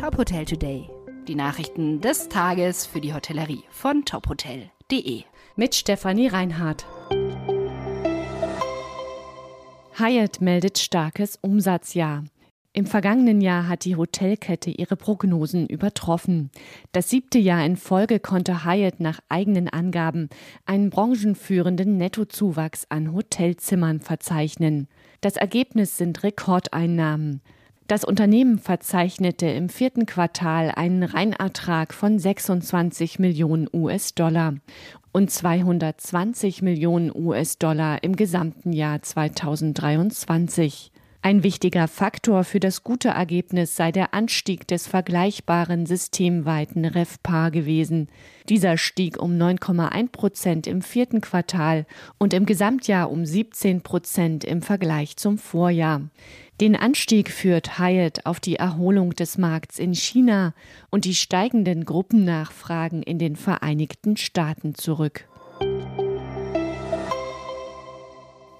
Top Hotel Today. Die Nachrichten des Tages für die Hotellerie von tophotel.de. Mit Stefanie Reinhardt. Hyatt meldet starkes Umsatzjahr. Im vergangenen Jahr hat die Hotelkette ihre Prognosen übertroffen. Das siebte Jahr in Folge konnte Hyatt nach eigenen Angaben einen branchenführenden Nettozuwachs an Hotelzimmern verzeichnen. Das Ergebnis sind Rekordeinnahmen. Das Unternehmen verzeichnete im vierten Quartal einen Reinertrag von 26 Millionen US-Dollar und 220 Millionen US-Dollar im gesamten Jahr 2023. Ein wichtiger Faktor für das gute Ergebnis sei der Anstieg des vergleichbaren systemweiten REFPAR gewesen. Dieser stieg um 9,1 Prozent im vierten Quartal und im Gesamtjahr um 17 Prozent im Vergleich zum Vorjahr. Den Anstieg führt Hyatt auf die Erholung des Markts in China und die steigenden Gruppennachfragen in den Vereinigten Staaten zurück.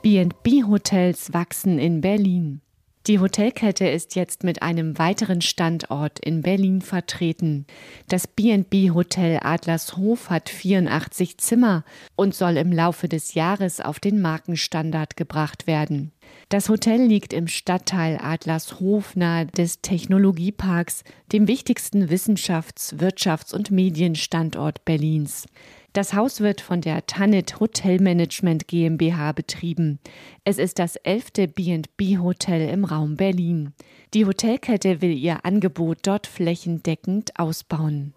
B&B-Hotels wachsen in Berlin. Die Hotelkette ist jetzt mit einem weiteren Standort in Berlin vertreten. Das B&B Hotel Adlershof hat 84 Zimmer und soll im Laufe des Jahres auf den Markenstandard gebracht werden. Das Hotel liegt im Stadtteil Adlershof nahe des Technologieparks, dem wichtigsten Wissenschafts-, Wirtschafts- und Medienstandort Berlins. Das Haus wird von der Tanit Hotelmanagement GmbH betrieben. Es ist das elfte B&B-Hotel im Raum Berlin. Die Hotelkette will ihr Angebot dort flächendeckend ausbauen.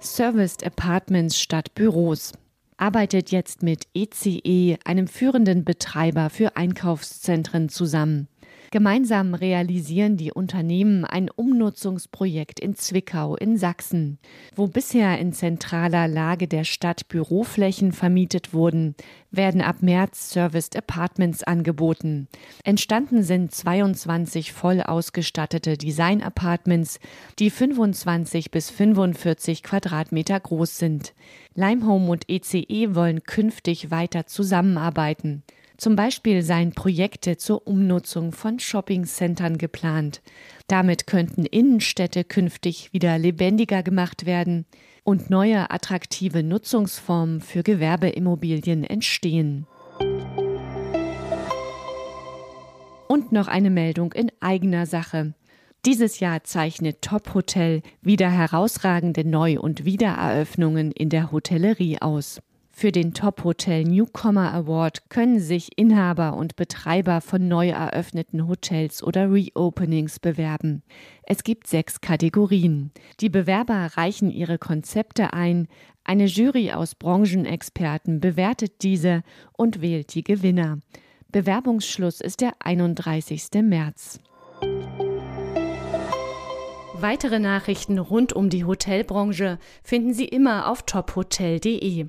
Serviced Apartments statt Büros arbeitet jetzt mit ECE, einem führenden Betreiber für Einkaufszentren, zusammen. Gemeinsam realisieren die Unternehmen ein Umnutzungsprojekt in Zwickau in Sachsen. Wo bisher in zentraler Lage der Stadt Büroflächen vermietet wurden, werden ab März Serviced Apartments angeboten. Entstanden sind 22 voll ausgestattete Design Apartments, die 25 bis 45 Quadratmeter groß sind. Limehome und ECE wollen künftig weiter zusammenarbeiten. Zum Beispiel seien Projekte zur Umnutzung von Shoppingcentern geplant. Damit könnten Innenstädte künftig wieder lebendiger gemacht werden und neue attraktive Nutzungsformen für Gewerbeimmobilien entstehen. Und noch eine Meldung in eigener Sache. Dieses Jahr zeichnet Top Hotel wieder herausragende Neu- und Wiedereröffnungen in der Hotellerie aus. Für den Top Hotel Newcomer Award können sich Inhaber und Betreiber von neu eröffneten Hotels oder Reopenings bewerben. Es gibt sechs Kategorien. Die Bewerber reichen ihre Konzepte ein, eine Jury aus Branchenexperten bewertet diese und wählt die Gewinner. Bewerbungsschluss ist der 31. März. Weitere Nachrichten rund um die Hotelbranche finden Sie immer auf tophotel.de.